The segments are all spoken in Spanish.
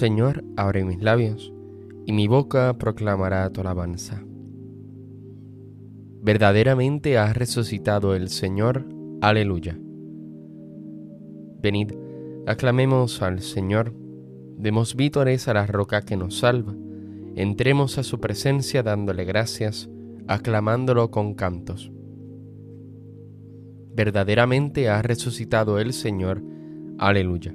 Señor, abre mis labios, y mi boca proclamará tu alabanza. Verdaderamente ha resucitado el Señor, aleluya. Venid, aclamemos al Señor, demos vítores a la roca que nos salva, entremos a su presencia dándole gracias, aclamándolo con cantos. Verdaderamente ha resucitado el Señor, aleluya.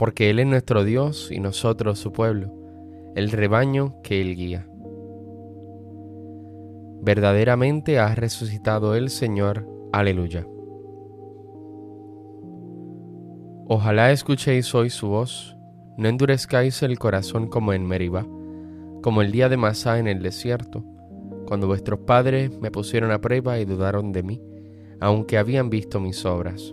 porque Él es nuestro Dios y nosotros su pueblo, el rebaño que Él guía. Verdaderamente ha resucitado el Señor, aleluya. Ojalá escuchéis hoy su voz, no endurezcáis el corazón como en Meribá, como el día de Masá en el desierto, cuando vuestros padres me pusieron a prueba y dudaron de mí, aunque habían visto mis obras.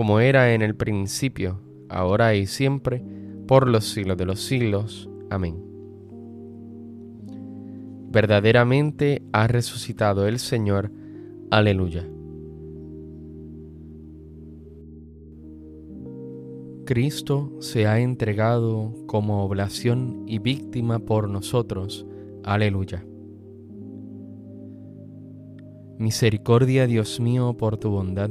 como era en el principio, ahora y siempre, por los siglos de los siglos. Amén. Verdaderamente ha resucitado el Señor. Aleluya. Cristo se ha entregado como oblación y víctima por nosotros. Aleluya. Misericordia, Dios mío, por tu bondad,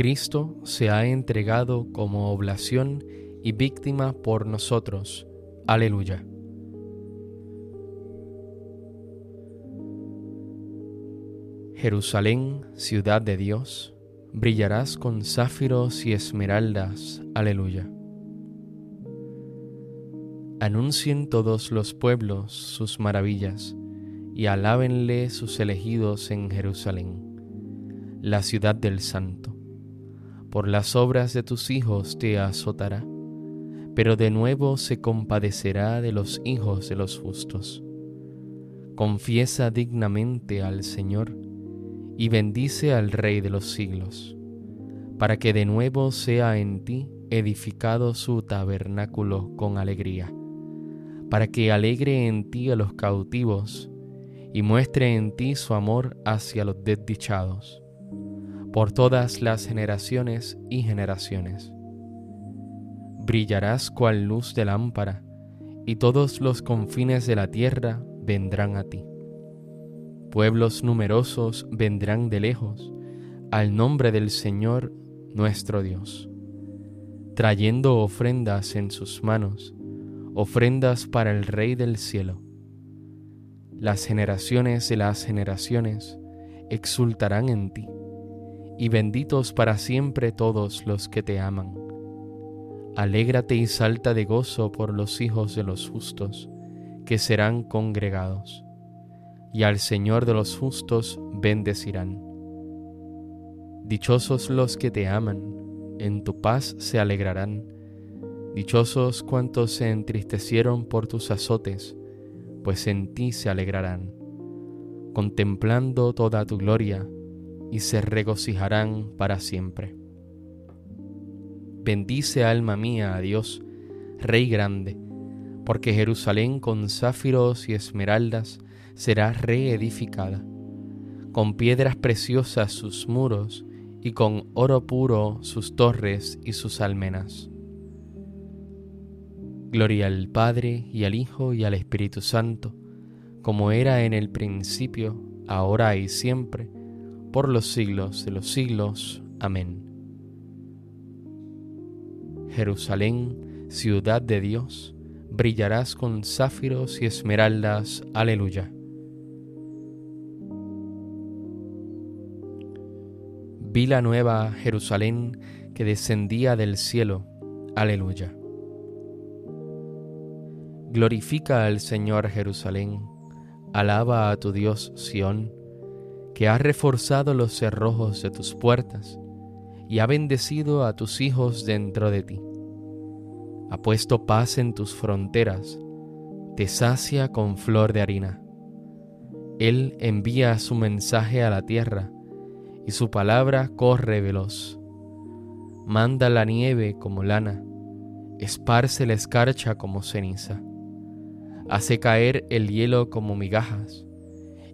Cristo se ha entregado como oblación y víctima por nosotros. Aleluya. Jerusalén, ciudad de Dios, brillarás con záfiros y esmeraldas. Aleluya. Anuncien todos los pueblos sus maravillas y alábenle sus elegidos en Jerusalén, la ciudad del Santo. Por las obras de tus hijos te azotará, pero de nuevo se compadecerá de los hijos de los justos. Confiesa dignamente al Señor y bendice al Rey de los siglos, para que de nuevo sea en ti edificado su tabernáculo con alegría para que alegre en ti a los cautivos y muestre en ti su amor hacia los desdichados, por todas las generaciones y generaciones. Brillarás cual luz de lámpara, y todos los confines de la tierra vendrán a ti. Pueblos numerosos vendrán de lejos al nombre del Señor nuestro Dios, trayendo ofrendas en sus manos ofrendas para el Rey del cielo. Las generaciones de las generaciones exultarán en ti, y benditos para siempre todos los que te aman. Alégrate y salta de gozo por los hijos de los justos, que serán congregados, y al Señor de los justos bendecirán. Dichosos los que te aman, en tu paz se alegrarán Dichosos cuantos se entristecieron por tus azotes, pues en ti se alegrarán, contemplando toda tu gloria, y se regocijarán para siempre. Bendice alma mía a Dios, Rey grande, porque Jerusalén con záfiros y esmeraldas será reedificada, con piedras preciosas sus muros, y con oro puro sus torres y sus almenas Gloria al Padre y al Hijo y al Espíritu Santo, como era en el principio, ahora y siempre, por los siglos de los siglos. Amén. Jerusalén, ciudad de Dios, brillarás con záfiros y esmeraldas. Aleluya. Vi la nueva Jerusalén que descendía del cielo. Aleluya. Glorifica al Señor Jerusalén, alaba a tu Dios Sión, que ha reforzado los cerrojos de tus puertas y ha bendecido a tus hijos dentro de ti. Ha puesto paz en tus fronteras, te sacia con flor de harina. Él envía su mensaje a la tierra y su palabra corre veloz. Manda la nieve como lana, esparce la escarcha como ceniza hace caer el hielo como migajas,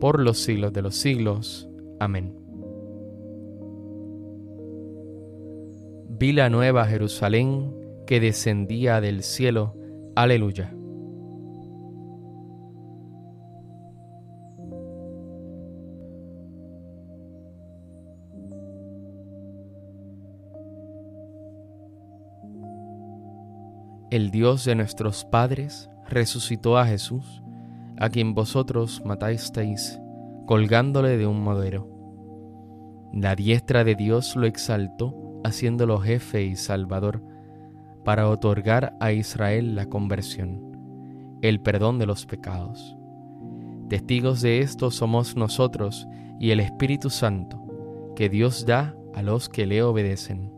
por los siglos de los siglos. Amén. Vi la nueva Jerusalén que descendía del cielo. Aleluya. El Dios de nuestros padres, resucitó a Jesús, a quien vosotros matasteis colgándole de un madero. La diestra de Dios lo exaltó, haciéndolo jefe y salvador, para otorgar a Israel la conversión, el perdón de los pecados. Testigos de esto somos nosotros y el Espíritu Santo, que Dios da a los que le obedecen.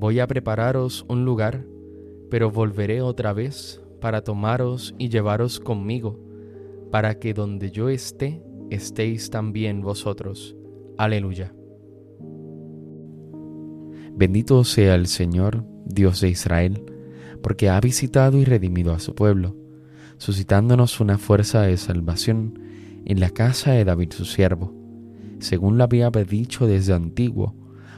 Voy a prepararos un lugar, pero volveré otra vez para tomaros y llevaros conmigo, para que donde yo esté, estéis también vosotros. Aleluya. Bendito sea el Señor, Dios de Israel, porque ha visitado y redimido a su pueblo, suscitándonos una fuerza de salvación en la casa de David su siervo, según lo había dicho desde antiguo,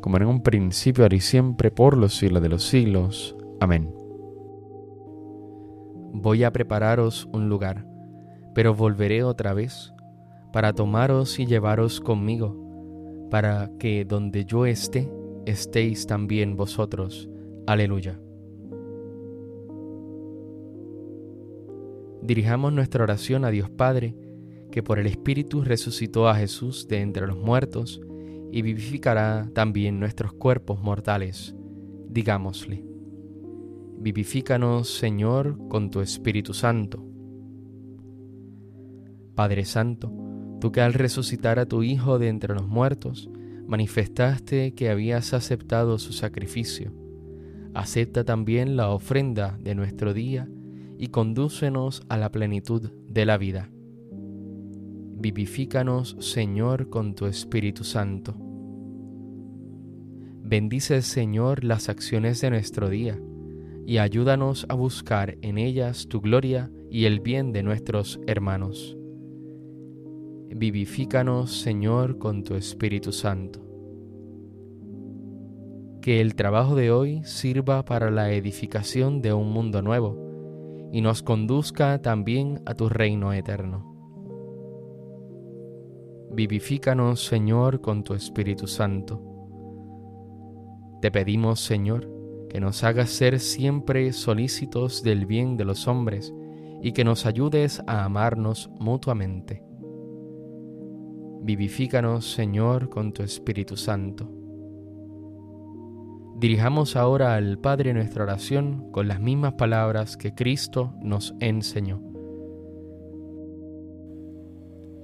como en un principio, ahora y siempre, por los siglos de los siglos. Amén. Voy a prepararos un lugar, pero volveré otra vez para tomaros y llevaros conmigo, para que donde yo esté, estéis también vosotros. Aleluya. Dirijamos nuestra oración a Dios Padre, que por el Espíritu resucitó a Jesús de entre los muertos y vivificará también nuestros cuerpos mortales. Digámosle, vivifícanos Señor con tu Espíritu Santo. Padre Santo, Tú que al resucitar a tu Hijo de entre los muertos, manifestaste que habías aceptado su sacrificio. Acepta también la ofrenda de nuestro día y condúcenos a la plenitud de la vida. Vivifícanos, Señor, con tu Espíritu Santo. Bendice, Señor, las acciones de nuestro día y ayúdanos a buscar en ellas tu gloria y el bien de nuestros hermanos Vivifícanos, Señor, con tu Espíritu Santo. Que el trabajo de hoy sirva para la edificación de un mundo nuevo y nos conduzca también a tu reino eterno. Vivifícanos, Señor, con tu Espíritu Santo. Te pedimos, Señor, que nos hagas ser siempre solícitos del bien de los hombres y que nos ayudes a amarnos mutuamente Vivifícanos, Señor, con tu Espíritu Santo. Dirijamos ahora al Padre nuestra oración con las mismas palabras que Cristo nos enseñó.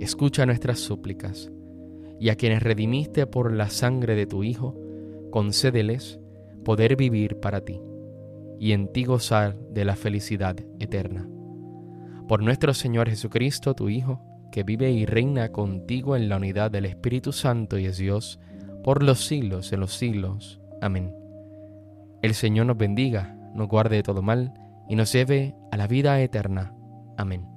escucha nuestras súplicas, y a quienes redimiste por la sangre de tu Hijo, concédeles poder vivir para ti, y en ti gozar de la felicidad eterna por nuestro Señor Jesucristo, tu Hijo, que vive y reina contigo en la unidad del Espíritu Santo y es Dios, por los siglos de los siglos. Amén. El Señor nos bendiga, nos guarde de todo mal y nos lleve a la vida eterna. Amén.